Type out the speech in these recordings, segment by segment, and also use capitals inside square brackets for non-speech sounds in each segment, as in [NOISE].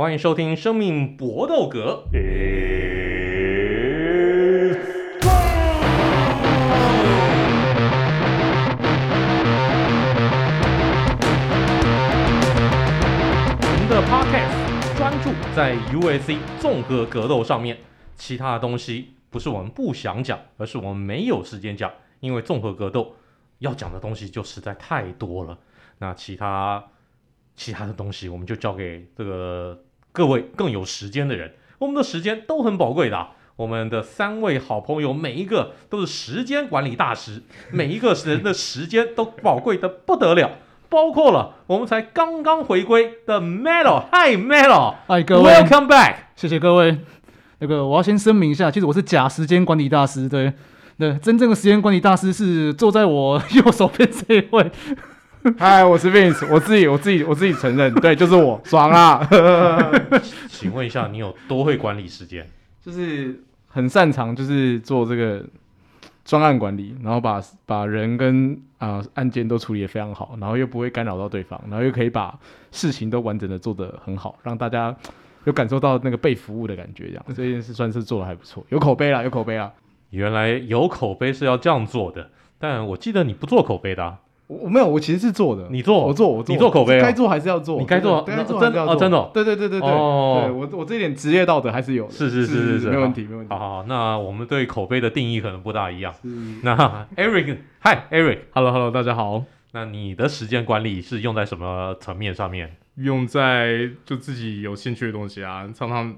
欢迎收听《生命搏斗格》。我们的 Podcast 专注在 UFC 综合格斗上面，其他的东西不是我们不想讲，而是我们没有时间讲，因为综合格斗要讲的东西就实在太多了。那其他其他的东西，我们就交给这个。各位更有时间的人，我们的时间都很宝贵的。我们的三位好朋友，每一个都是时间管理大师，每一个人的时间都宝贵的不得了。包括了我们才刚刚回归的 Melo，Hi Melo，嗨各位，Welcome back，谢谢各位。那个我要先声明一下，其实我是假时间管理大师，对对，真正的时间管理大师是坐在我 [LAUGHS] 右手边这一位。[LAUGHS] 嗨，我是 Vince，我自己我自己我自己承认，对，就是我，爽啊！[LAUGHS] 请问一下，你有多会管理时间？就是很擅长，就是做这个专案管理，然后把把人跟啊、呃、案件都处理得非常好，然后又不会干扰到对方，然后又可以把事情都完整的做得很好，让大家有感受到那个被服务的感觉，这样这件事算是做的还不错，有口碑啦，有口碑啦。原来有口碑是要这样做的，但我记得你不做口碑的啊。我没有，我其实是做的。你做，我做，我做，你做口碑，该做还是要做。你该做，该做真的哦，真的，对对对对对。哦，对我我这点职业道德还是有的。是是是是是，没问题没问题。好好，那我们对口碑的定义可能不大一样。那 [LAUGHS] Eric，Hi Eric，Hello Hello，大家好。那你的时间管理是用在什么层面上面？用在就自己有兴趣的东西啊，常常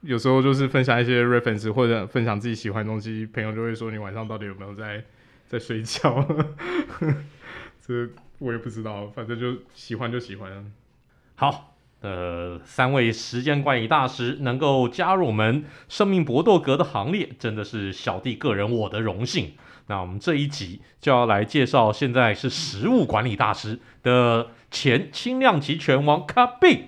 有时候就是分享一些 reference 或者分享自己喜欢的东西，朋友就会说你晚上到底有没有在在睡觉？这。我也不知道，反正就喜欢就喜欢。好，呃，三位时间管理大师能够加入我们生命搏斗格的行列，真的是小弟个人我的荣幸。那我们这一集就要来介绍，现在是食物管理大师的前轻量级拳王 Khabib，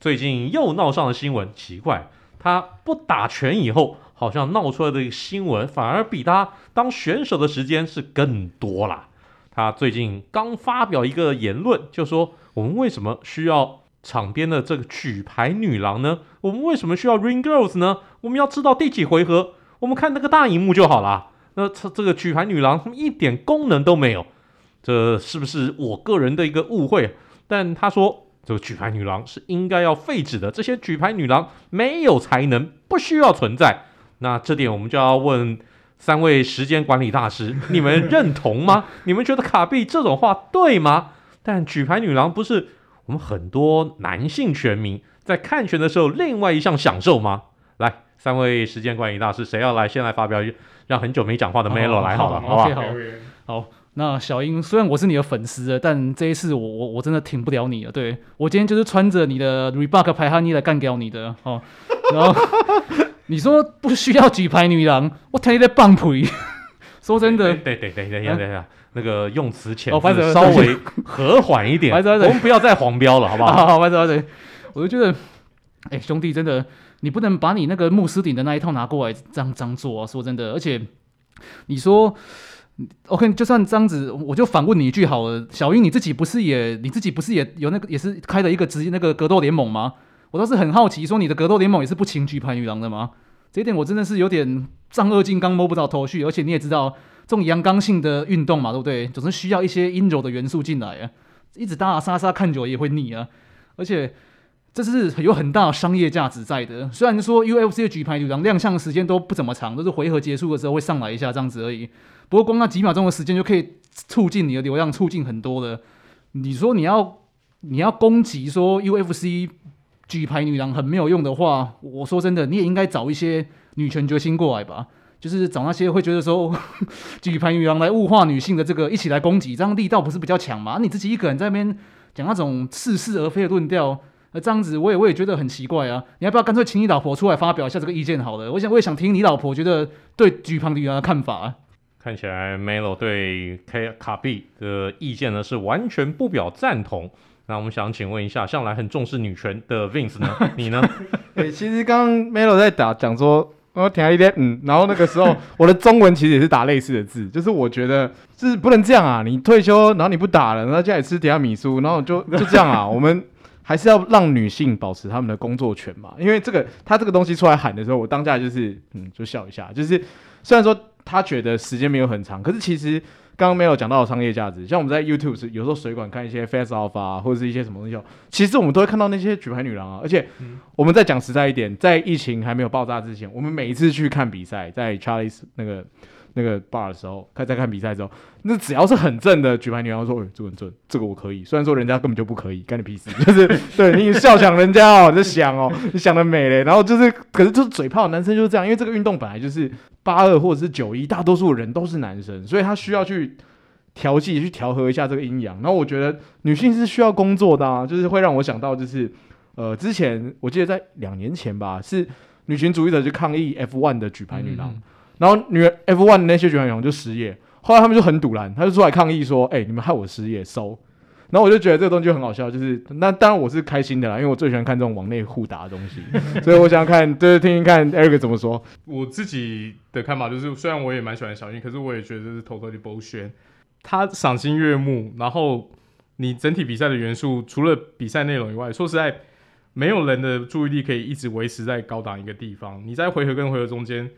最近又闹上了新闻。奇怪，他不打拳以后，好像闹出来的新闻反而比他当选手的时间是更多啦。他最近刚发表一个言论，就说我们为什么需要场边的这个举牌女郎呢？我们为什么需要 Ring Girls 呢？我们要知道第几回合，我们看那个大荧幕就好了。那这这个举牌女郎他们一点功能都没有，这是不是我个人的一个误会？但他说这个举牌女郎是应该要废止的，这些举牌女郎没有才能，不需要存在。那这点我们就要问。三位时间管理大师，[LAUGHS] 你们认同吗？[LAUGHS] 你们觉得卡币这种话对吗？但举牌女郎不是我们很多男性拳迷在看拳的时候另外一项享受吗？来，三位时间管理大师，谁要来先来发表？让很久没讲话的 Melo 来好了，好不好？好，那小英，虽然我是你的粉丝，但这一次我我我真的挺不了你了。对，我今天就是穿着你的 Reebok 排汗衣来干掉你的哦，然后。[LAUGHS] 你说不需要举牌女郎，我天天在棒槌。[LAUGHS] 说真的，对对对对，等一下等一下，那个用词遣词稍微和缓一点，我们不要再黄标了，好不好？好，好，好，好，我就觉得，哎，兄弟，真的，你不能把你那个穆斯顶的那一套拿过来这样这样做啊！说真的，而且你说，OK，就算这样子，我就反问你一句好了，小英，你自己不是也你自己不是也有那个也是开了一个职业那个格斗联盟吗？我倒是很好奇，说你的格斗联盟也是不请举牌女郎的吗？这一点我真的是有点丈二金刚摸不着头绪。而且你也知道，这种阳刚性的运动嘛，对不对？总是需要一些阴柔的元素进来啊。一直打打杀杀，看久了也会腻啊。而且这是有很大的商业价值在的。虽然说 UFC 的举牌女郎亮相的时间都不怎么长，都是回合结束的时候会上来一下这样子而已。不过光那几秒钟的时间就可以促进你的流量，促进很多的。你说你要你要攻击说 UFC？举牌女郎很没有用的话，我说真的，你也应该找一些女权决心过来吧，就是找那些会觉得说 [LAUGHS] 举牌女郎来物化女性的这个一起来攻击，这样力道不是比较强吗？你自己一个人在那边讲那种似是而非的论调，那这样子我也我也觉得很奇怪啊！你要不要干脆请你老婆出来发表一下这个意见好了？我想我也想听你老婆觉得对举牌女郎的看法啊。看起来 Melo 对 K 卡比的意见呢是完全不表赞同。那我们想请问一下，向来很重视女权的 Vince 呢？[LAUGHS] 你呢？对、[LAUGHS] 其实刚刚 Melo 在打讲说，我听一点，嗯，然后那个时候我的中文其实也是打类似的字，就是我觉得就是不能这样啊，你退休然后你不打了，然后家里吃提拉米苏，然后就就这样啊，我们还是要让女性保持她们的工作权嘛。因为这个他这个东西出来喊的时候，我当下就是嗯就笑一下，就是虽然说他觉得时间没有很长，可是其实。刚刚没有讲到的商业价值，像我们在 YouTube 是有时候水管看一些 Face Off 啊，或者是一些什么东西，其实我们都会看到那些举牌女郎啊。而且我们再讲实在一点，在疫情还没有爆炸之前，我们每一次去看比赛，在 Charlie's 那个那个 bar 的时候，看在看比赛的时候，那只要是很正的举牌女郎说：“哎，这个很正，这个我可以。”虽然说人家根本就不可以，干你屁事！[LAUGHS] 就是对你笑想人家哦，你在想哦，你想得美嘞。然后就是，可是就是嘴炮，男生就是这样，因为这个运动本来就是。八二或者是九一，大多数人都是男生，所以他需要去调剂、去调和一下这个阴阳。然后我觉得女性是需要工作的啊，就是会让我想到，就是呃，之前我记得在两年前吧，是女权主义者去抗议 F1 的举牌女郎，嗯、然后女 F1 的那些举牌女郎就失业，后来他们就很堵拦，他就出来抗议说：“哎、你们害我失业，收。”然后我就觉得这个东西就很好笑，就是那当然我是开心的啦，因为我最喜欢看这种网内互打的东西，所以我想看，就是听听看 Eric 怎么说。我自己的看法就是，虽然我也蛮喜欢小英，可是我也觉得这是 totally bullshit。他赏心悦目，然后你整体比赛的元素，除了比赛内容以外，说实在，没有人的注意力可以一直维持在高档一个地方。你在回合跟回合中间，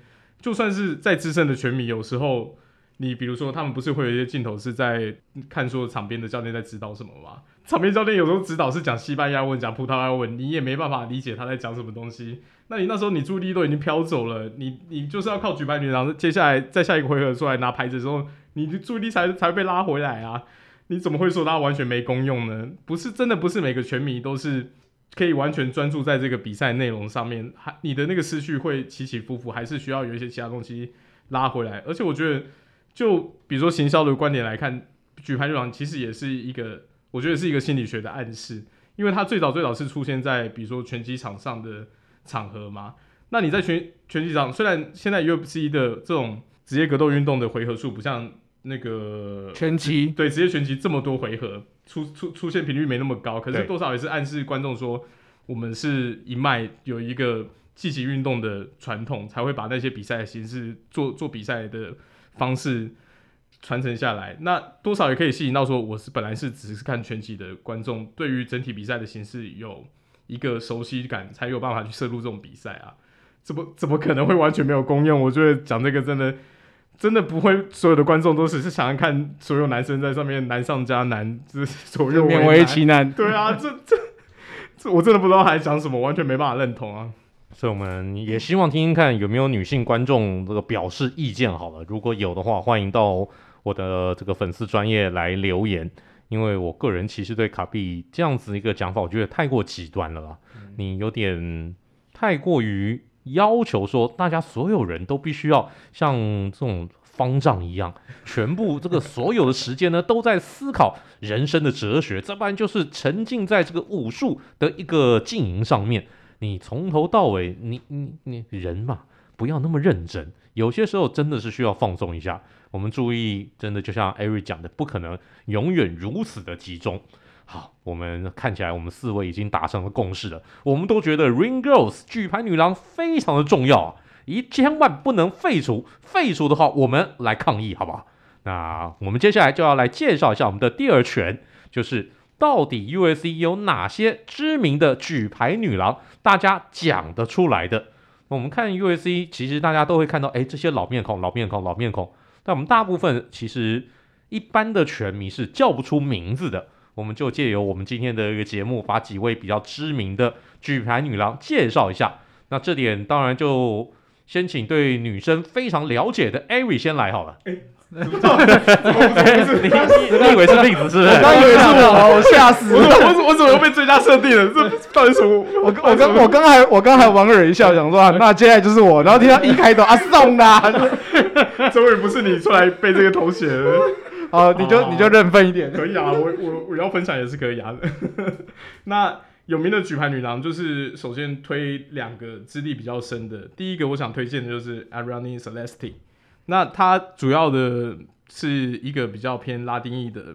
就算是再资深的拳迷，有时候。你比如说，他们不是会有一些镜头是在看说场边的教练在指导什么吗？场边教练有时候指导是讲西班牙文、讲葡萄牙文，你也没办法理解他在讲什么东西。那你那时候你注意力都已经飘走了，你你就是要靠举牌女郎，接下来在下一个回合出来拿牌子的时候，你的注意力才才被拉回来啊！你怎么会说他完全没功用呢？不是真的，不是每个拳迷都是可以完全专注在这个比赛内容上面，还你的那个思绪会起起伏伏，还是需要有一些其他东西拉回来。而且我觉得。就比如说行销的观点来看，举牌女郎其实也是一个，我觉得是一个心理学的暗示，因为它最早最早是出现在比如说拳击场上的场合嘛。那你在拳拳击场，虽然现在 UFC 的这种职业格斗运动的回合数不像那个拳击，对职业拳击这么多回合，出出出现频率没那么高，可是多少也是暗示观众说，我们是一脉有一个积极运动的传统，才会把那些比赛的形式做做比赛的。方式传承下来，那多少也可以吸引到说，我是本来是只是看拳击的观众，对于整体比赛的形式有一个熟悉感，才有办法去摄入这种比赛啊。怎么怎么可能会完全没有功用？我觉得讲这个真的真的不会，所有的观众都只是想要看所有男生在上面难上加难，就是左右勉为其难。对啊，这这这我真的不知道还讲什么，完全没办法认同啊。所以我们也希望听听看有没有女性观众这个表示意见好了，如果有的话，欢迎到我的这个粉丝专业来留言。因为我个人其实对卡比这样子一个讲法，我觉得太过极端了啦。你有点太过于要求说，大家所有人都必须要像这种方丈一样，全部这个所有的时间呢都在思考人生的哲学，这不然就是沉浸在这个武术的一个经营上面。你从头到尾，你你你人嘛，不要那么认真。有些时候真的是需要放松一下。我们注意，真的就像艾瑞讲的，不可能永远如此的集中。好，我们看起来我们四位已经达成了共识了。我们都觉得 Ring Girls 举牌女郎非常的重要啊，一千万不能废除。废除的话，我们来抗议，好不好？那我们接下来就要来介绍一下我们的第二拳，就是。到底 U S C 有哪些知名的举牌女郎？大家讲得出来的？我们看 U S C，其实大家都会看到，哎，这些老面孔、老面孔、老面孔。但我们大部分其实一般的拳迷是叫不出名字的。我们就借由我们今天的一个节目，把几位比较知名的举牌女郎介绍一下。那这点当然就先请对女生非常了解的 Ari 先来好了。不是，不是，[LAUGHS] 你你以为是例子是不是？我刚以为是我，我吓死了！我我怎么又被最佳设定了？这到底什么？我我刚我刚还我刚还莞尔一笑，想说那接下来就是我，然后听到一开头啊送啦，[LAUGHS] 终于不是你出来背这个头衔了。好，你就你就认分一点，可以啊，[LAUGHS] 我我我要分享也是可以啊。[LAUGHS] 那有名的举牌女郎，就是首先推两个资历比较深的，第一个我想推荐的就是 Arianny Celeste。那她主要的是一个比较偏拉丁裔的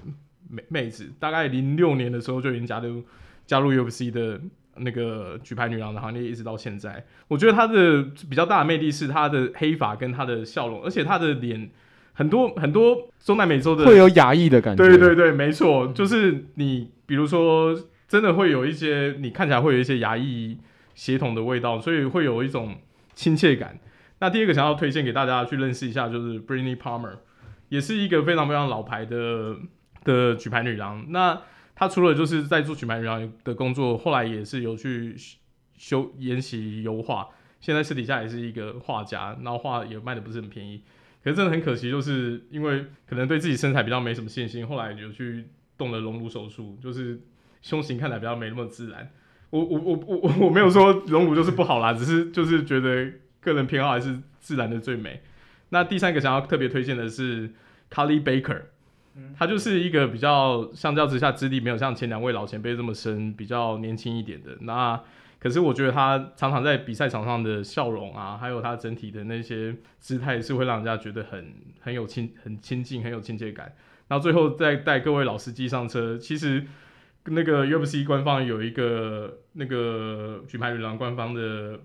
妹妹子，大概零六年的时候就已经加入加入 UFC 的那个举牌女郎的行列，一直到现在。我觉得她的比较大的魅力是她的黑发跟她的笑容，而且她的脸很多很多中南美洲的会有亚裔的感觉。对对对，没错，就是你比如说真的会有一些你看起来会有一些亚裔血统的味道，所以会有一种亲切感。那第二个想要推荐给大家去认识一下，就是 Brittney Palmer，也是一个非常非常老牌的的举牌女郎。那她除了就是在做举牌女郎的工作，后来也是有去修研习油画，现在私底下也是一个画家，然后画也卖的不是很便宜。可是真的很可惜，就是因为可能对自己身材比较没什么信心，后来就去动了隆乳手术，就是胸型看起来比较没那么自然。我我我我我我没有说隆乳就是不好啦，只是就是觉得个人偏好还是自然的最美。那第三个想要特别推荐的是 Carly Baker，她就是一个比较相较之下资历没有像前两位老前辈这么深，比较年轻一点的那。可是我觉得他常常在比赛场上的笑容啊，还有他整体的那些姿态，是会让人家觉得很很有亲、很亲近、很有亲切感。然后最后再带各位老司机上车。其实那个 UFC 官方有一个那个举牌女郎官方的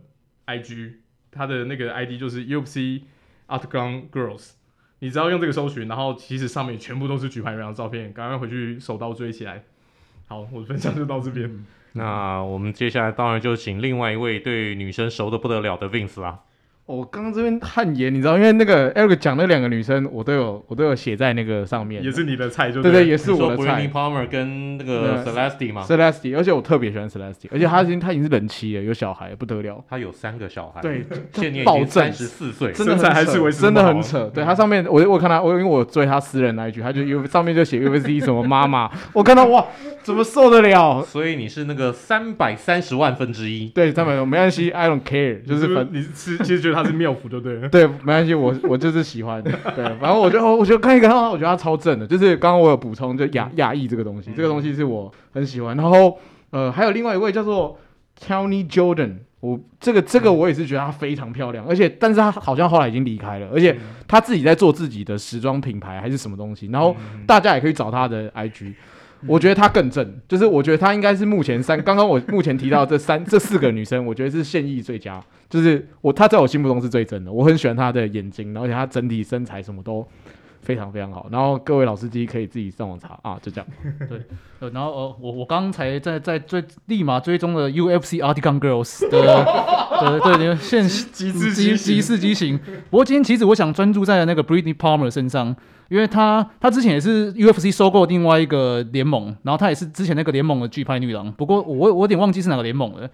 IG，他的那个 ID 就是 UFC Octagon Girls。你只要用这个搜寻，然后其实上面全部都是举牌女郎照片，赶快回去手刀追起来。好，我的分享就到这边。那我们接下来当然就请另外一位对女生熟的不得了的 Vince 啦。我刚刚这边汗颜，你知道，因为那个 Eric 讲那两个女生，我都有，我都有写在那个上面，也是你的菜就，就对对，也是我的菜。Palmer 跟那个 Celeste 嘛，Celeste，而且我特别喜欢 Celeste，而且她已经她已经是人妻了，有小孩，不得了。她有三个小孩，对，[LAUGHS] 现年已经三十四岁，真的还是真的很扯。对她上面，我我看他，我因为我追她私人那一句，她就有上面就写 U V C 什么妈妈，[LAUGHS] 我看到哇，怎么受得了？所以你是那个三百三十万分之一，对，三百多没关系，I don't care，就是分。你是其实觉得他是妙福，对了对？[LAUGHS] 对，没关系，我我就是喜欢。[LAUGHS] 对，反正我觉得，我觉得看一个，我觉得他超正的。就是刚刚我有补充，就亚亚裔这个东西，这个东西是我很喜欢。然后，呃，还有另外一位叫做 Tawny Jordan，我这个这个我也是觉得她非常漂亮，而且，但是她好像后来已经离开了，而且她自己在做自己的时装品牌还是什么东西。然后大家也可以找她的 IG。我觉得她更正，就是我觉得她应该是目前三，刚刚我目前提到这三这四个女生，我觉得是现役最佳，就是我她在我心目中是最正的，我很喜欢她的眼睛，而且她整体身材什么都非常非常好。然后各位老司机可以自己上网查 [LAUGHS] 啊，就这样。对，呃，然后呃，我我刚才在在追立马追踪了 UFC Octagon Girls 的，对对，现 [LAUGHS] 极致激极致机型。不过今天其实我想专注在那个 Brittney Palmer 身上。因为他他之前也是 UFC 收购另外一个联盟，然后他也是之前那个联盟的巨派女郎。不过我我有点忘记是哪个联盟了。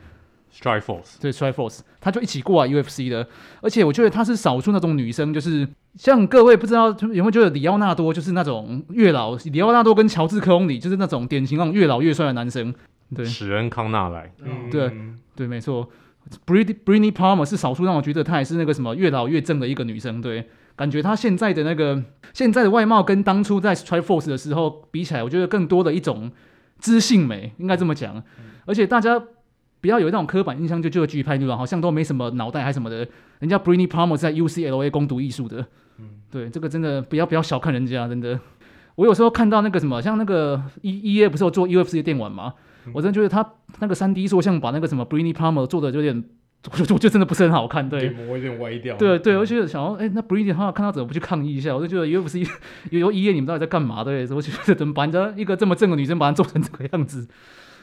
Strikeforce 对 Strikeforce，他就一起过来 UFC 的。而且我觉得他是少数那种女生，就是像各位不知道有没有觉得里奥纳多就是那种越老，里奥纳多跟乔治克隆里就是那种典型那种越老越帅的男生。对，史恩康纳莱。嗯、对对，没错。Brittney Palmer 是少数让我觉得她也是那个什么越老越正的一个女生。对。感觉她现在的那个现在的外貌跟当初在 Strikeforce 的时候比起来，我觉得更多的一种知性美，应该这么讲。嗯、而且大家不要有那种刻板印象，就就举牌女郎好像都没什么脑袋还什么的。人家 Brittney Palmer 在 UCLA 攻读艺术的，嗯、对这个真的不要不要小看人家，真的。我有时候看到那个什么，像那个 E E A 不是有做 UFC 的电玩吗？嗯、我真的觉得他那个三 D 塑像把那个什么 Brittney Palmer 做的有点。我 [LAUGHS] 就我就真的不是很好看，对，有点歪掉。对对，而且想要，哎，那 Brittney 他看到怎么不去抗议一下？我就觉得 UFC 有 [LAUGHS] 有医院，你们到底在干嘛？对，我觉得怎么把人家一个这么正的女生，把她做成这个样子，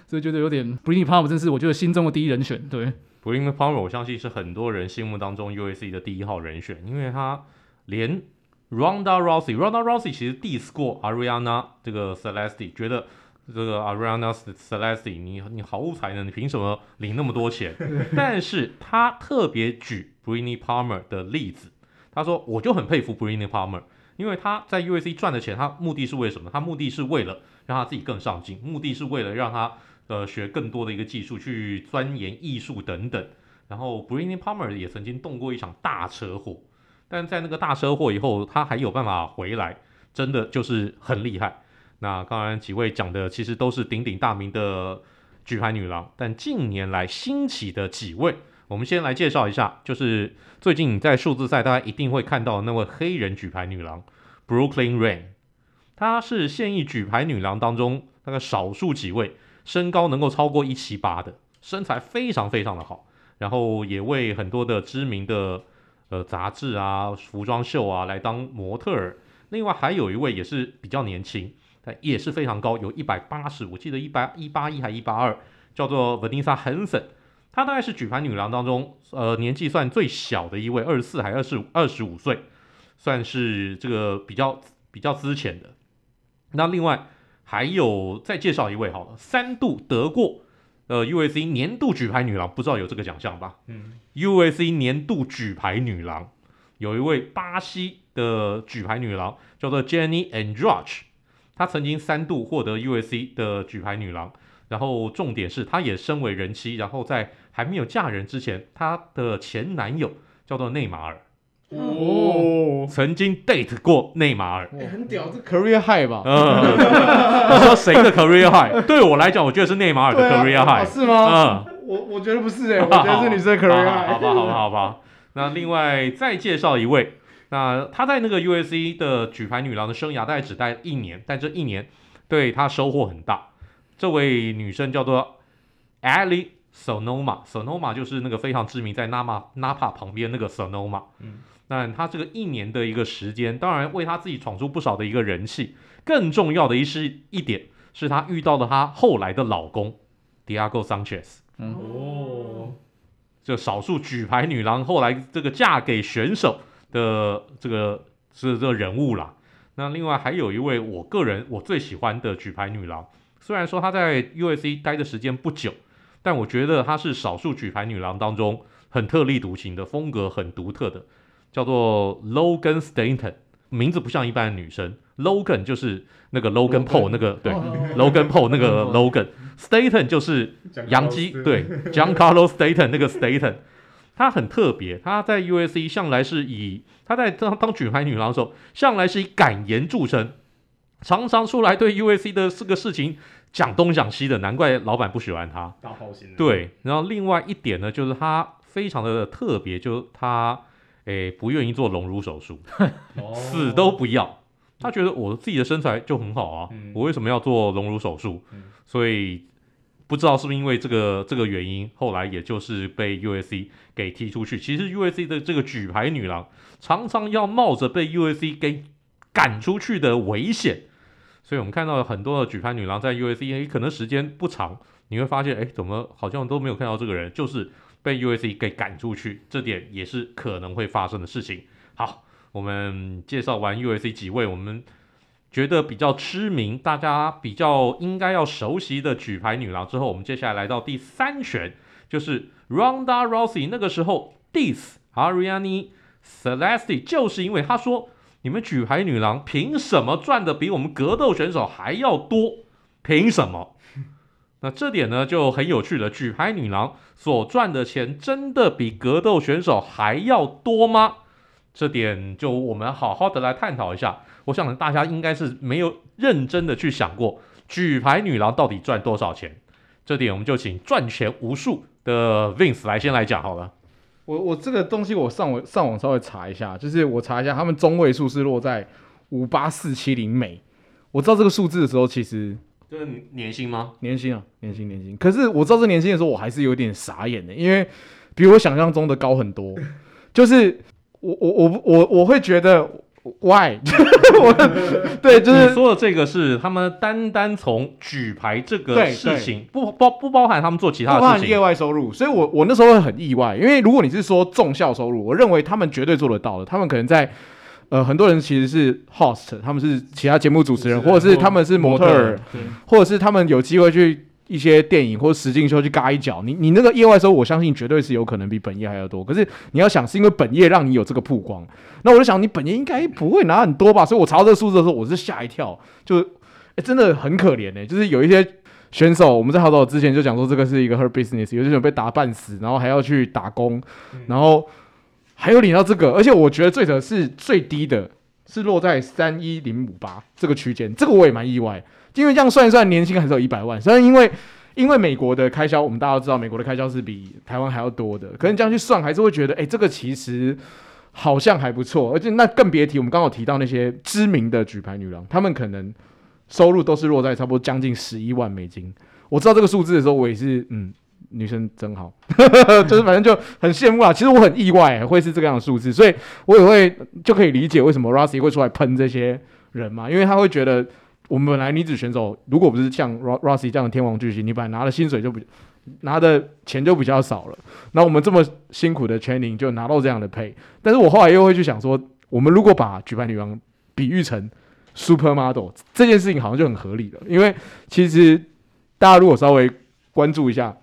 所以觉得有点 Brittney Palmer 真是我觉得心中的第一人选。对，Brittney Palmer 我相信是很多人心目当中 USC 的第一号人选，因为他连 Ronda Rousey，Ronda Rousey 其实 diss 过 Ariana 这个 Celeste，觉得。这个 Ariana Celeste，你你毫无才能，你凭什么领那么多钱？[LAUGHS] 但是他特别举 Brittney Palmer 的例子，他说我就很佩服 Brittney Palmer，因为他在 u s c 赚的钱，他目的是为什么？他目的是为了让他自己更上进，目的是为了让他呃学更多的一个技术，去钻研艺术等等。然后，Britney Palmer 也曾经动过一场大车祸，但在那个大车祸以后，他还有办法回来，真的就是很厉害。那刚才几位讲的其实都是鼎鼎大名的举牌女郎，但近年来兴起的几位，我们先来介绍一下，就是最近在数字赛大家一定会看到那位黑人举牌女郎 Brooklyn Rain，她是现役举牌女郎当中那个少数几位身高能够超过一七八的，身材非常非常的好，然后也为很多的知名的呃杂志啊、服装秀啊来当模特儿。另外还有一位也是比较年轻。但也是非常高，有一百八十，我记得一百一八一还一八二，叫做 Vanessa Hansen，她大概是举牌女郎当中，呃，年纪算最小的一位，二十四还二十五二十五岁，算是这个比较比较资浅的。那另外还有再介绍一位好了，三度得过呃 USC 年度举牌女郎，不知道有这个奖项吧？嗯，USC 年度举牌女郎有一位巴西的举牌女郎叫做 Jenny Andrade，她曾经三度获得 USC 的举牌女郎，然后重点是她也身为人妻，然后在还没有嫁人之前，她的前男友叫做内马尔。哦，曾经 date 过内马尔，欸、很屌，这 career high 吧？嗯，你说谁的 career high？[LAUGHS] 对我来讲，我觉得是内马尔的 career high，、是吗？嗯，我我觉得不是哎、欸，[LAUGHS] 我觉得是女生的 career high。好吧，好吧，好吧。那另外再介绍一位，那她在那个 USC 的举牌女郎的生涯大概只待一年，但这一年对她收获很大。这位女生叫做 Ali Sonoma，Sonoma 就是那个非常知名，在 Napa Napa 旁边那个 Sonoma。嗯。那他这个一年的一个时间，当然为他自己闯出不少的一个人气。更重要的一是一点，是他遇到了他后来的老公，Diego Sanchez。嗯哦，这少数举牌女郎后来这个嫁给选手的这个是这个人物啦。那另外还有一位我个人我最喜欢的举牌女郎，虽然说她在 USC 待的时间不久，但我觉得她是少数举牌女郎当中很特立独行的风格很独特的。叫做 Logan Stanton，名字不像一般的女生。Logan 就是那个 Logan Paul 那个对，Logan Paul 那个 Logan，Stanton 就是杨基对，Giancarlo Stanton 那个 Stanton，他很特别。他在 USC 向来是以他在当当举牌女郎的时候，向来是以敢言著称，常常出来对 USC 的这个事情讲东讲西的，难怪老板不喜欢他。大炮型。对，然后另外一点呢，就是他非常的特别，就是她。诶，不愿意做隆乳手术，[LAUGHS] 死都不要。他觉得我自己的身材就很好啊，嗯、我为什么要做隆乳手术？嗯、所以不知道是不是因为这个这个原因，后来也就是被 USC 给踢出去。其实 USC 的这个举牌女郎常常要冒着被 USC 给赶出去的危险，所以我们看到很多的举牌女郎在 USC，可能时间不长，你会发现，哎，怎么好像都没有看到这个人，就是。被 USC 给赶出去，这点也是可能会发生的事情。好，我们介绍完 USC 几位我们觉得比较知名、大家比较应该要熟悉的举牌女郎之后，我们接下来来到第三选，就是 Ronda Rousey。那个时候 diss ariani Celeste，就是因为他说：“你们举牌女郎凭什么赚的比我们格斗选手还要多？凭什么？”那这点呢就很有趣了，举牌女郎所赚的钱真的比格斗选手还要多吗？这点就我们好好的来探讨一下。我想大家应该是没有认真的去想过，举牌女郎到底赚多少钱？这点我们就请赚钱无数的 Vince 来先来讲好了。我我这个东西我上网上网稍微查一下，就是我查一下，他们中位数是落在五八四七零美。我知道这个数字的时候，其实。就是年薪吗？年薪啊，年薪年薪。可是我知道这年薪的时候，我还是有点傻眼的，因为比我想象中的高很多。[LAUGHS] 就是我我我我我会觉得，why？[LAUGHS] 我对，就是你说的这个是他们单单从举牌这个事情，不包不包含他们做其他的事情，包含业外收入。所以我我那时候会很意外，因为如果你是说重效收入，我认为他们绝对做得到的。他们可能在。呃，很多人其实是 host，他们是其他节目主持人，或者是他们是模特儿，或者是他们有机会去一些电影或者实境秀去嘎一脚。你你那个业外收入，我相信绝对是有可能比本业还要多。可是你要想，是因为本业让你有这个曝光，那我就想你本业应该不会拿很多吧？所以我查到这个数字的时候，我是吓一跳，就、欸、真的很可怜呢、欸。就是有一些选手，我们在好早之前就讲说这个是一个 her business，有些人被打半死，然后还要去打工，然后。还有领到这个，而且我觉得最的是最低的，是落在三一零五八这个区间，这个我也蛮意外，因为这样算一算，年薪还是有一百万。虽然因为因为美国的开销，我们大家都知道，美国的开销是比台湾还要多的，可能这样去算，还是会觉得，哎，这个其实好像还不错。而且那更别提，我们刚好提到那些知名的举牌女郎，她们可能收入都是落在差不多将近十一万美金。我知道这个数字的时候，我也是嗯。女生真好，[LAUGHS] 就是反正就很羡慕啊。其实我很意外会是这个样的数字，所以我也会就可以理解为什么 Rousey 会出来喷这些人嘛，因为他会觉得我们本来女子选手如果不是像 Rossi 这样的天王巨星，你本来拿的薪水就比拿的钱就比较少了。那我们这么辛苦的 training 就拿到这样的 pay，但是我后来又会去想说，我们如果把举牌女王比喻成 supermodel 这件事情，好像就很合理了。因为其实大家如果稍微关注一下，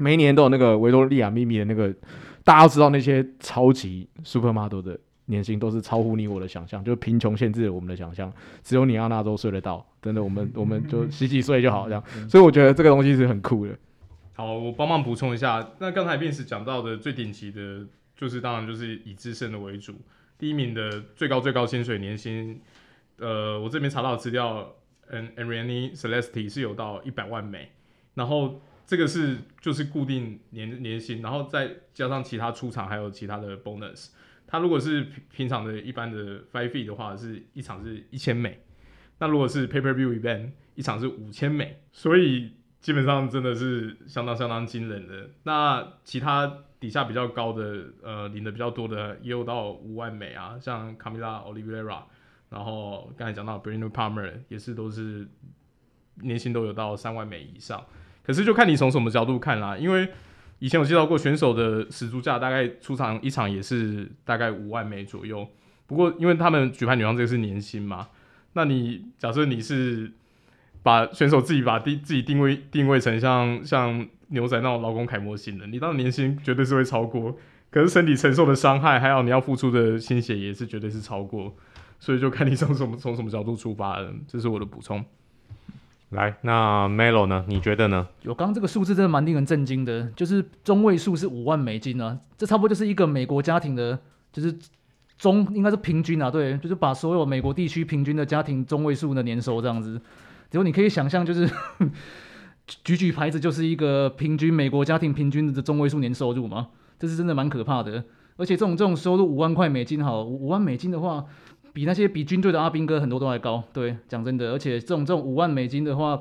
每一年都有那个维多利亚秘密的那个，大家都知道那些超级 supermodel 的年薪都是超乎你我的想象，就是贫穷限制了我们的想象，只有你亚纳都睡得到，真的，我们我们就洗洗睡就好这样。所以我觉得这个东西是很酷的。好，我帮忙补充一下，那刚才 Vince 讲到的最顶级的，就是当然就是以自身的为主，第一名的最高最高薪水年薪，呃，我这边查到的资料，嗯，Arianny Celeste 是有到一百万美，然后这个是就是固定年年薪，然后再加上其他出场还有其他的 bonus，他如果是平平常的一般的 five fee 的话，是一场是一千美，那如果是 paper view event 一场是五千美，所以。基本上真的是相当相当惊人的。那其他底下比较高的，呃，领的比较多的也有到五万美啊，像 Camila Oliveira，然后刚才讲到 Brandon Palmer 也是都是年薪都有到三万美以上。可是就看你从什么角度看啦，因为以前有介绍过选手的时租价大概出场一场也是大概五万美左右。不过因为他们举牌女王这个是年薪嘛，那你假设你是。把选手自己把定自己定位定位成像像牛仔那种劳工楷模型的，你当年薪绝对是会超过，可是身体承受的伤害，还有你要付出的心血也是绝对是超过，所以就看你从什么从什么角度出发了，这是我的补充。来，那 Melo 呢？你觉得呢？有刚这个数字真的蛮令人震惊的，就是中位数是五万美金啊，这差不多就是一个美国家庭的，就是中应该是平均啊，对，就是把所有美国地区平均的家庭中位数的年收这样子。结果你可以想象，就是 [LAUGHS] 举举牌子就是一个平均美国家庭平均的中位数年收入嘛，这是真的蛮可怕的。而且这种这种收入五万块美金，好，五万美金的话，比那些比军队的阿兵哥很多都还高。对，讲真的，而且这种这种五万美金的话，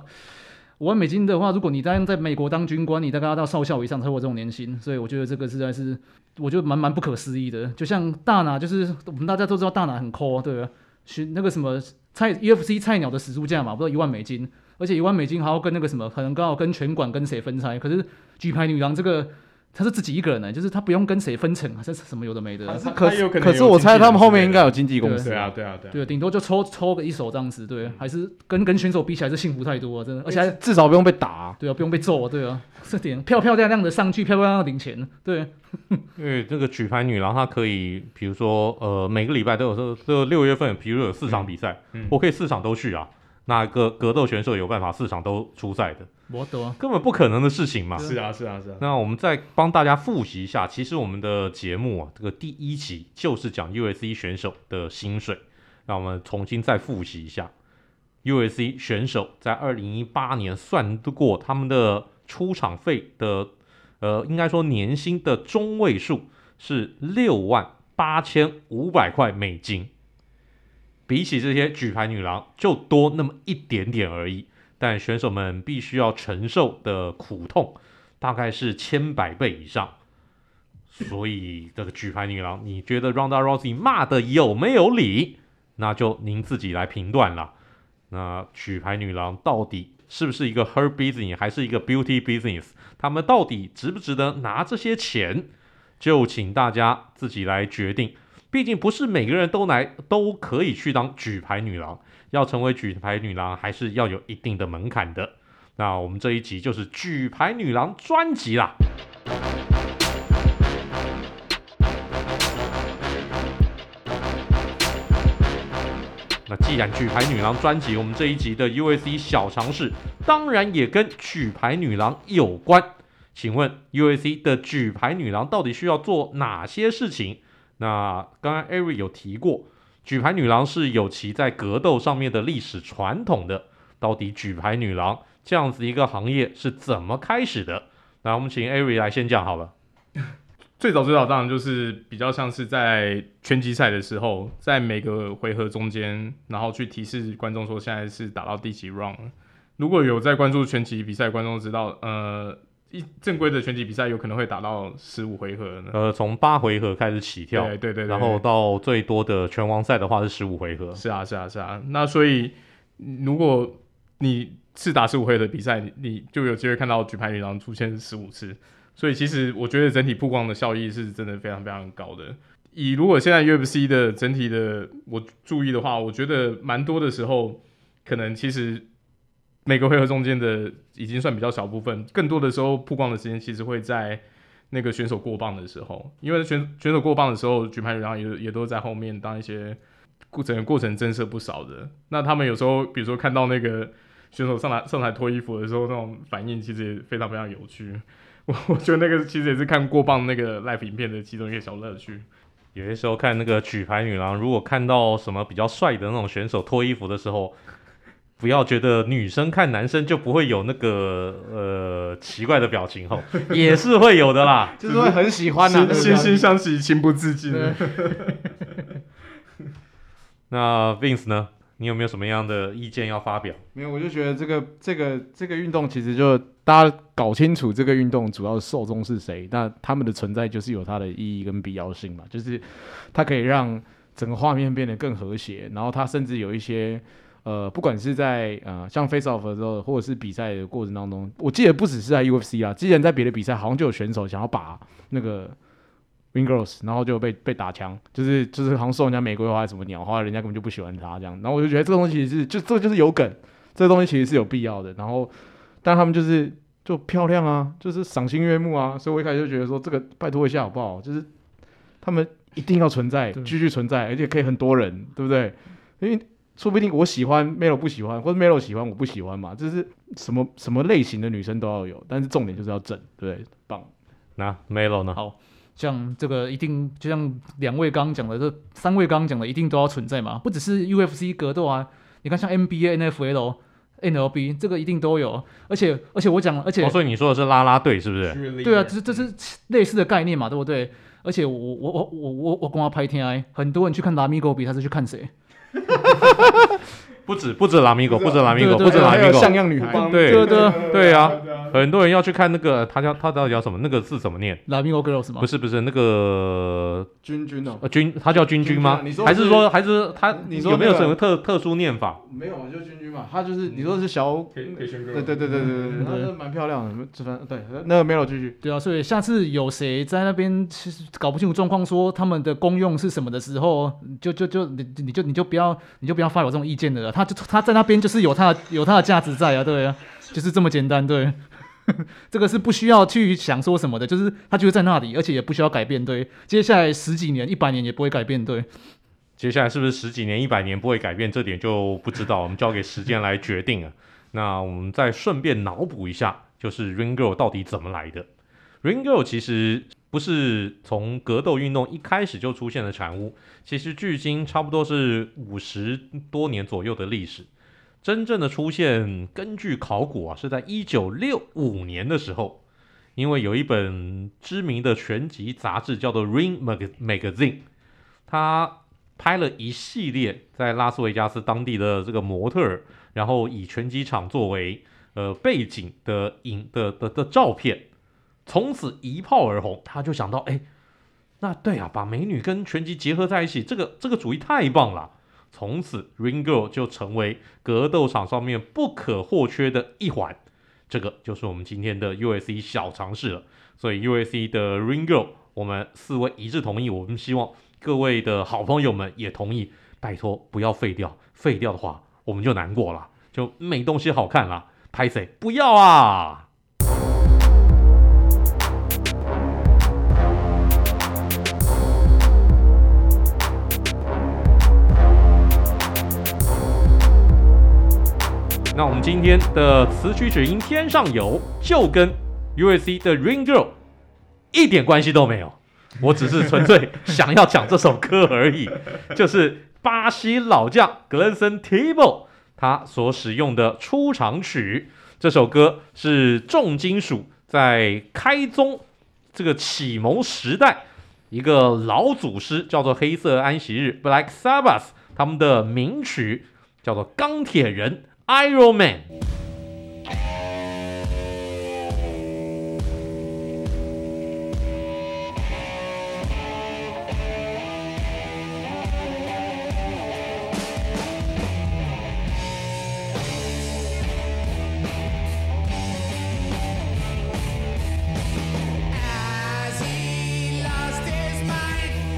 五万美金的话，如果你在在美国当军官，你大概要到少校以上才有这种年薪。所以我觉得这个实在是，我觉得蛮蛮不可思议的。就像大拿，就是我们大家都知道大拿很抠，对吧？寻那个什么。菜 UFC 菜鸟的死猪价嘛，不到一万美金，而且一万美金还要跟那个什么，可能刚好跟拳馆跟谁分拆。可是举牌女郎这个，她是自己一个人呢，就是他不用跟谁分成，这是什么有的没的。可是可是我猜他们后面应该有经纪公司。对啊对啊对啊。对，顶多就抽抽个一手这样子，对，还是跟跟选手比起来是幸福太多啊，真的，而且还至少不用被打，对啊，不用被揍啊，对啊，[LAUGHS] 这点漂漂亮亮的上去，漂漂亮亮的领钱，对。[LAUGHS] 因为这个举牌女郎她可以，比如说呃每个礼拜都有说这六月份，比如有四场比赛，我可以四场都去啊。那个格斗选手有办法四场都出赛的？我懂，根本不可能的事情嘛。是啊是啊是啊。那我们再帮大家复习一下，其实我们的节目啊，这个第一集就是讲 USC 选手的薪水。那我们重新再复习一下，USC 选手在二零一八年算过他们的出场费的。呃，应该说年薪的中位数是六万八千五百块美金，比起这些举牌女郎就多那么一点点而已，但选手们必须要承受的苦痛大概是千百倍以上。所以这个举牌女郎，你觉得 Ronda Rousey 骂的有没有理？那就您自己来评断了。那举牌女郎到底是不是一个 her business，还是一个 beauty business？他们到底值不值得拿这些钱？就请大家自己来决定。毕竟不是每个人都来都可以去当举牌女郎，要成为举牌女郎还是要有一定的门槛的。那我们这一集就是举牌女郎专辑啦。那既然举牌女郎专辑，我们这一集的 UFC 小尝试当然也跟举牌女郎有关。请问 UFC 的举牌女郎到底需要做哪些事情？那刚刚 Ari 有提过，举牌女郎是有其在格斗上面的历史传统的。到底举牌女郎这样子一个行业是怎么开始的？那我们请 Ari 来先讲好了。[LAUGHS] 最早最早当然就是比较像是在拳击赛的时候，在每个回合中间，然后去提示观众说现在是打到第几 round。如果有在关注拳击比赛，观众知道，呃，一正规的拳击比赛有可能会打到十五回合呢。呃，从八回合开始起跳，对对对，对，然后到最多的拳王赛的话是十五回合。是啊是啊是啊，那所以如果你是打十五回的比赛，你你就有机会看到举牌女郎出现十五次。所以其实我觉得整体曝光的效益是真的非常非常高的。以如果现在 UFC 的整体的我注意的话，我觉得蛮多的时候，可能其实每个回合中间的已经算比较小部分，更多的时候曝光的时间其实会在那个选手过磅的时候，因为选选手过磅的时候，举牌女郎也也都在后面当一些过整个过程增色不少的。那他们有时候比如说看到那个选手上台上台脱衣服的时候，那种反应其实也非常非常有趣。我我觉得那个其实也是看过磅那个 live 影片的其中一个小乐趣。有些时候看那个举牌女郎，如果看到什么比较帅的那种选手脱衣服的时候，不要觉得女生看男生就不会有那个呃奇怪的表情吼，[LAUGHS] 也是会有的啦，就是会很喜欢呐、啊，惺惺相惜，情不自禁。[LAUGHS] 那 Vince 呢？你有没有什么样的意见要发表？没有，我就觉得这个这个这个运动其实就大家搞清楚这个运动主要受众是谁，那他们的存在就是有它的意义跟必要性嘛，就是它可以让整个画面变得更和谐，然后它甚至有一些呃，不管是在呃像 face off 的时候，或者是比赛的过程当中，我记得不只是在 UFC 啊，之前在别的比赛好像就有选手想要把那个。wing girls，然后就被被打枪，就是就是好像送人家玫瑰花还是什么鸟花，人家根本就不喜欢他这样。然后我就觉得这个东西是就这个就是有梗，这个东西其实是有必要的。然后，但他们就是就漂亮啊，就是赏心悦目啊，所以我一开始就觉得说这个拜托一下好不好？就是他们一定要存在，继续存在，而且可以很多人，对不对？因为说不定我喜欢 Melo 不喜欢，或者 Melo 喜欢我不喜欢嘛，就是什么什么类型的女生都要有，但是重点就是要正，对不对？棒。那 Melo 呢？好。像这个一定，就像两位刚刚讲的，这三位刚刚讲的，一定都要存在嘛？不只是 UFC 格斗啊，你看像 NBA、NFL、NLB 这个一定都有。而且，而且我讲，而且、哦，所以你说的是啦啦队是不是？对啊，这这是类似的概念嘛，对不对？而且我我我我我我跟他拍天，很多人去看拉米狗比，他是去看谁？[LAUGHS] 不止不止拉米狗，不止拉米狗，不止拉米狗，像样女孩，对对对对啊。很多人要去看那个，他叫他到底叫什么？那个字怎么念？Lamigo Girls 吗？不是不是那个君君哦，呃君，他叫君君吗？你说还是说还是他？你说有没有什么特特殊念法？没有啊，就君君嘛。他就是你说是小，对对对对对对对，他是蛮漂亮的，这番对那个 Melo 继续。对啊，所以下次有谁在那边其实搞不清楚状况，说他们的功用是什么的时候，就就就你你就你就不要你就不要发表这种意见的了。他就他在那边就是有他的有他的价值在啊，对啊，就是这么简单，对。[LAUGHS] 这个是不需要去想说什么的，就是他就在那里，而且也不需要改变。对，接下来十几年、一百年也不会改变。对，接下来是不是十几年、一百年不会改变？这点就不知道，我们交给时间来决定了。[LAUGHS] 那我们再顺便脑补一下，就是 Ring Girl 到底怎么来的？Ring Girl 其实不是从格斗运动一开始就出现的产物，其实距今差不多是五十多年左右的历史。真正的出现，根据考古啊，是在一九六五年的时候，因为有一本知名的拳击杂志叫做《Ring Magazine》，他拍了一系列在拉斯维加斯当地的这个模特儿，然后以拳击场作为呃背景的影的的的照片，从此一炮而红。他就想到，哎，那对啊，把美女跟拳击结合在一起，这个这个主意太棒了。从此，Ring Girl 就成为格斗场上面不可或缺的一环。这个就是我们今天的 UFC 小尝试了。所以，UFC 的 Ring Girl，我们四位一致同意。我们希望各位的好朋友们也同意。拜托，不要废掉，废掉的话，我们就难过了，就没东西好看了。拍谁？不要啊！那我们今天的词曲只应天上有，就跟 U.S.C. 的 Ring Girl 一点关系都没有。我只是纯粹想要讲这首歌而已，就是巴西老将 Gleison Tibau 他所使用的出场曲。这首歌是重金属在开宗这个启蒙时代一个老祖师叫做黑色安息日 Black Sabbath 他们的名曲，叫做钢铁人。iron man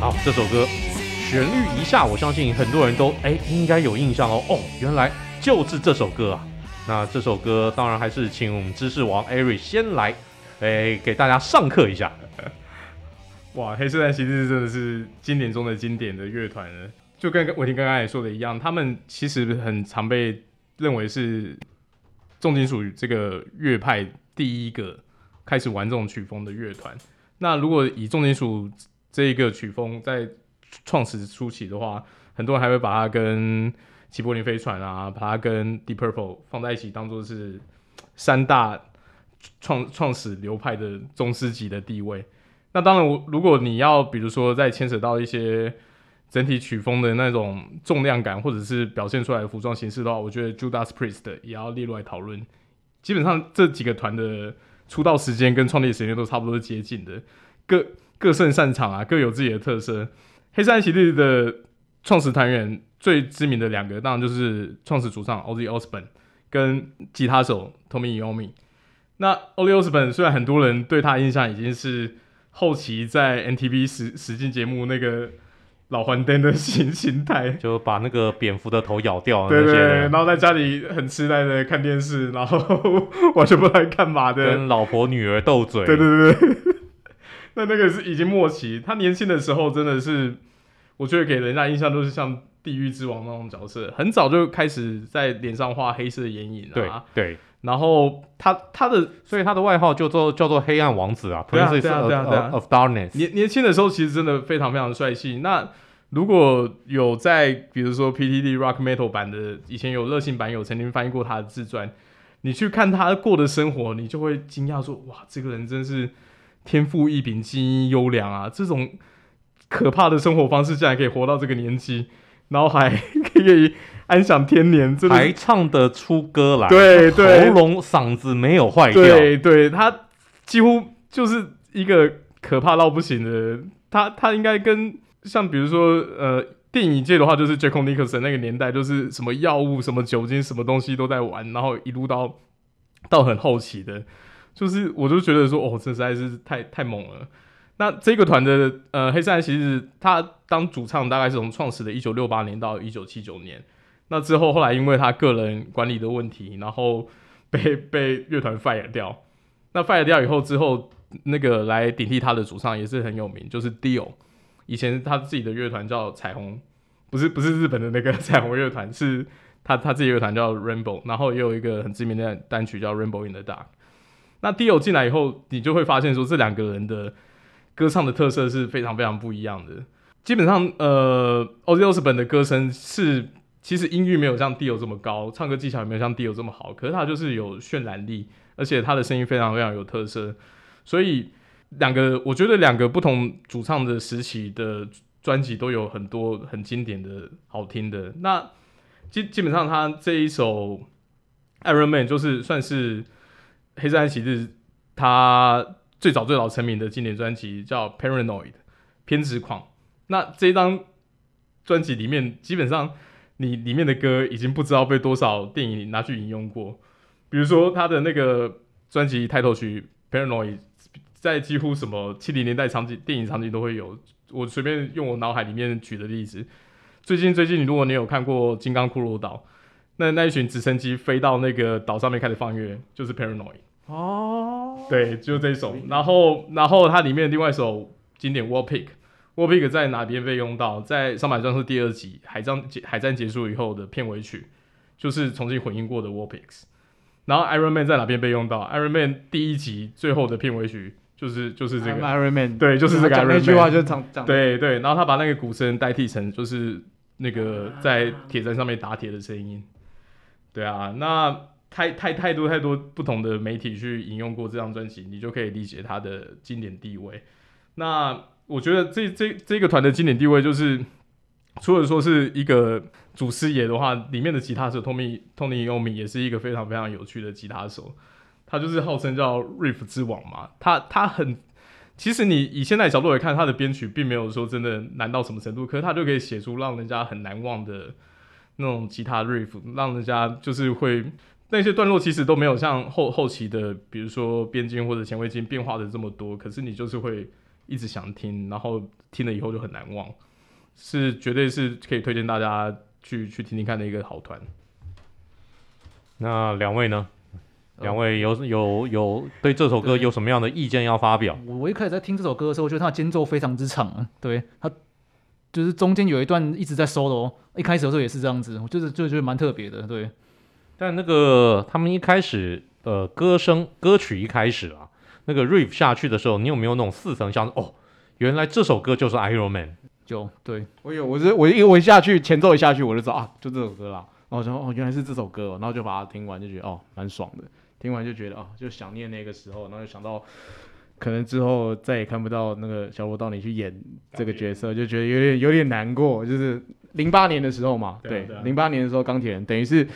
好，这首歌旋律一下，我相信很多人都，哎，应该有印象哦。哦，原来。就是这首歌啊。那这首歌当然还是请我们知识王 Eric 先来，哎，给大家上课一下。[LAUGHS] 哇，黑色弹骑士真的是经典中的经典的乐团了，就跟伟霆刚刚也说的一样，他们其实很常被认为是重金属这个乐派第一个开始玩这种曲风的乐团。那如果以重金属这一个曲风在创始初期的话，很多人还会把它跟齐柏林飞船啊，把它跟 Deep Purple 放在一起，当做是三大创创始流派的宗师级的地位。那当然，如果你要比如说再牵扯到一些整体曲风的那种重量感，或者是表现出来的服装形式的话，我觉得 Judas Priest 也要列入来讨论。基本上这几个团的出道时间跟创立时间都差不多接近的，各各胜擅长啊，各有自己的特色。黑色弹骑士的创始团员最知名的两个，当然就是创始主唱 Ozzy Osbourne 跟吉他手 Tommy Iommi。那 Ozzy Osbourne 虽然很多人对他印象已经是后期在 MTV 实实境节目那个老还灯的形形态，就把那个蝙蝠的头咬掉，对对对，然后在家里很痴呆的看电视，然后 [LAUGHS] 完全不知道干嘛的，跟老婆女儿斗嘴，对对对对。[LAUGHS] 那那个是已经末期，他年轻的时候真的是，我觉得给人家印象都是像地狱之王那种角色，很早就开始在脸上画黑色的眼影啊，对对。然后他他的，所以他的外号叫做叫做黑暗王子啊，Prince of Darkness。年年轻的时候其实真的非常非常帅气。那如果有在比如说 PTD Rock Metal 版的，以前有热心版友曾经翻译过他的自传，你去看他过的生活，你就会惊讶说：哇，这个人真是天赋异禀，基因优良啊！这种可怕的生活方式竟然可以活到这个年纪，然后还可以。安享天年，真的还唱得出歌来，对对，喉咙嗓子没有坏掉，对对，他几乎就是一个可怕到不行的人。他他应该跟像比如说呃电影界的话，就是 Jack Nicholson 那个年代，就是什么药物、什么酒精、什么东西都在玩，然后一路到到很后期的，就是我就觉得说哦，这实在是太太猛了。那这个团的呃黑山其实他当主唱大概是从创始的一九六八年到一九七九年。那之后，后来因为他个人管理的问题，然后被 [LAUGHS] 被乐团 fire 掉。那 fire 掉以后，之后那个来顶替他的主唱也是很有名，就是 Dio。以前他自己的乐团叫彩虹，不是不是日本的那个 [LAUGHS] 彩虹乐团，是他他自己乐团叫 Rainbow，然后也有一个很知名的单曲叫 Rainbow in the Dark。那 Dio 进来以后，你就会发现说，这两个人的歌唱的特色是非常非常不一样的。基本上，呃，Ozzy Osbourne 的歌声是。其实音域没有像 Dio 这么高，唱歌技巧也没有像 Dio 这么好，可是他就是有渲染力，而且他的声音非常非常有特色。所以两个，我觉得两个不同主唱的时期的专辑都有很多很经典的好听的。那基基本上他这一首 Iron Man 就是算是黑色弹骑士他最早最早成名的经典专辑，叫 Paranoid 偏执狂。那这张专辑里面基本上。你里面的歌已经不知道被多少电影拿去引用过，比如说他的那个专辑 title 曲《Paranoid》，在几乎什么七零年代场景、电影场景都会有。我随便用我脑海里面举的例子，最近最近，如果你有看过《金刚骷髅岛》，那那一群直升机飞到那个岛上面开始放乐，就是《Paranoid》哦，对，就是这一首。然后，然后它里面另外一首经典《War Pig》。War Pig 在哪边被用到？在《桑白壮士》第二集海战结海战结束以后的片尾曲，就是重新混音过的 War Pigs。然后 Iron Man 在哪边被用到？Iron Man 第一集最后的片尾曲就是就是这个 Iron Man，对，就是这个 Iron Man。那句话就讲讲对对，然后他把那个鼓声代替成就是那个在铁砧上面打铁的声音。对啊，那太太太多太多不同的媒体去引用过这张专辑，你就可以理解它的经典地位。那我觉得这这这个团的经典地位，就是除了说是一个祖师爷的话，里面的吉他手 Tony Tony Romo 也是一个非常非常有趣的吉他手。他就是号称叫 Riff 之王嘛。他他很，其实你以现在角度来看，他的编曲并没有说真的难到什么程度，可是他就可以写出让人家很难忘的那种吉他 Riff，让人家就是会那些段落其实都没有像后后期的，比如说边境或者前卫金变化的这么多，可是你就是会。一直想听，然后听了以后就很难忘，是绝对是可以推荐大家去去听听看的一个好团。那两位呢？两位有有有对这首歌有什么样的意见要发表？我我一开始在听这首歌的时候，我觉得它的间奏非常之长啊，对，它就是中间有一段一直在 solo，一开始的时候也是这样子，我就是就觉得蛮特别的，对。但那个他们一开始呃歌声歌曲一开始啊，那个 riff 下去的时候，你有没有那种似曾相识？哦，原来这首歌就是 Iron Man，就对我有，我是我一我一下去前奏一下去我就知道啊，就这首歌啦。然后我说哦，原来是这首歌，然后就把它听完，就觉得哦蛮爽的。听完就觉得哦，就想念那个时候，然后就想到可能之后再也看不到那个小罗到你去演这个角色，就觉得有点有点难过。就是零八年的时候嘛，对，零八、啊啊、年的时候钢铁人等于是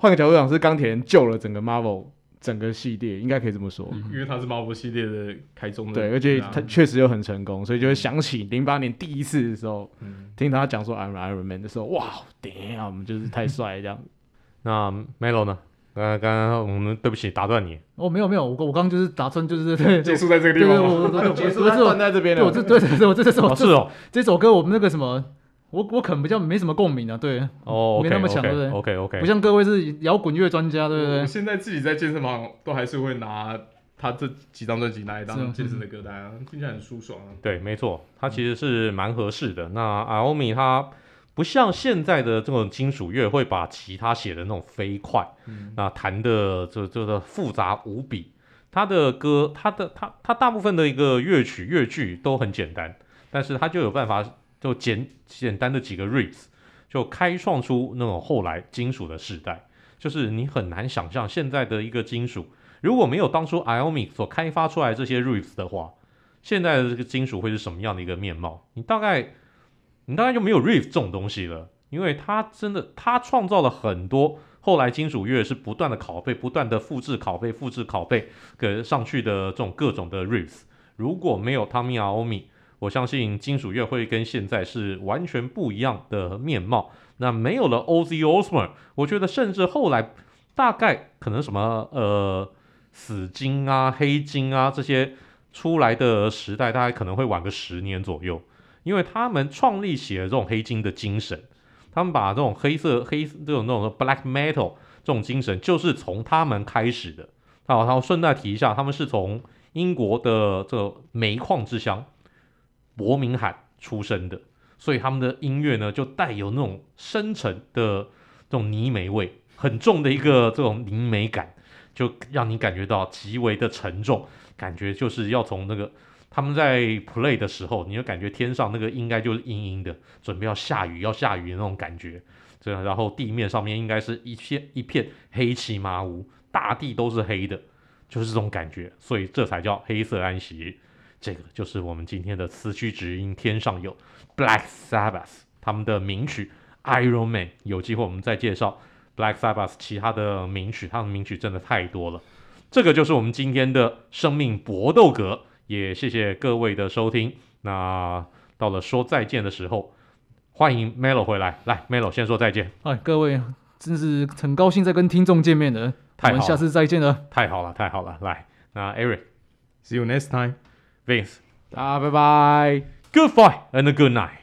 换个角度讲，是钢铁人救了整个 Marvel 整个系列，应该可以这么说，因为他是 Marvel 系列的开宗的，对，而且他确实又很成功，所以就会想起零八年第一次的时候，嗯、听他讲说 I'm Iron Man 的时候，哇，damn，就是太帅这样。[LAUGHS] 那 Melo 呢？呃，刚刚我们对不起，打断你。哦，没有没有，我我刚刚就是打算就是 [LAUGHS] 对结束在这个地方，[LAUGHS] 结束断在这边了。我这对对对，我这这首是哦，这首歌我们那个什么，我我可能比较没什么共鸣啊，对，哦，没那么强，对不对？OK OK，不像各位是摇滚乐专家，对不对？我现在自己在健身房都还是会拿他这几张专辑拿来当健身的歌单啊，听起来很舒爽啊。对，没错，它其实是蛮合适的。那 Iommi 他。不像现在的这种金属乐会把吉他写的那种飞快，嗯、那弹的就就是复杂无比。他的歌，他的他他大部分的一个乐曲乐句都很简单，但是他就有办法就简简单的几个 riffs 就开创出那种后来金属的时代。就是你很难想象现在的一个金属如果没有当初 Iommi 所开发出来这些 riffs 的话，现在的这个金属会是什么样的一个面貌？你大概。你大概就没有 riff 这种东西了，因为他真的他创造了很多后来金属乐是不断的拷贝、不断的复制、拷贝、复制、拷贝给上去的这种各种的 riffs。如果没有 Tamy Iommi，我相信金属乐会跟现在是完全不一样的面貌。那没有了 Ozzy Osbourne，我觉得甚至后来大概可能什么呃死金啊、黑金啊这些出来的时代，大概可能会晚个十年左右。因为他们创立起了这种黑金的精神，他们把这种黑色黑这种那种 black metal 这种精神，就是从他们开始的。好，然后顺带提一下，他们是从英国的这个煤矿之乡伯明翰出生的，所以他们的音乐呢，就带有那种深沉的这种泥煤味，很重的一个这种泥煤感，就让你感觉到极为的沉重，感觉就是要从那个。他们在 play 的时候，你就感觉天上那个应该就是阴阴的，准备要下雨，要下雨的那种感觉。这样，然后地面上面应该是一片一片黑漆麻乌，大地都是黑的，就是这种感觉。所以这才叫黑色安息。这个就是我们今天的词曲只应天上有 Black Sabbath 他们的名曲 Iron Man。有机会我们再介绍 Black Sabbath 其他的名曲，他们名曲真的太多了。这个就是我们今天的生命搏斗格。也谢谢各位的收听。那到了说再见的时候，欢迎 Melo 回来。来，Melo 先说再见。哎，各位，真是很高兴再跟听众见面的。太好了，我们下次再见了。太好了，太好了。来，那 Eric，See you next time。Vince，大家拜拜。Good fight and a good night。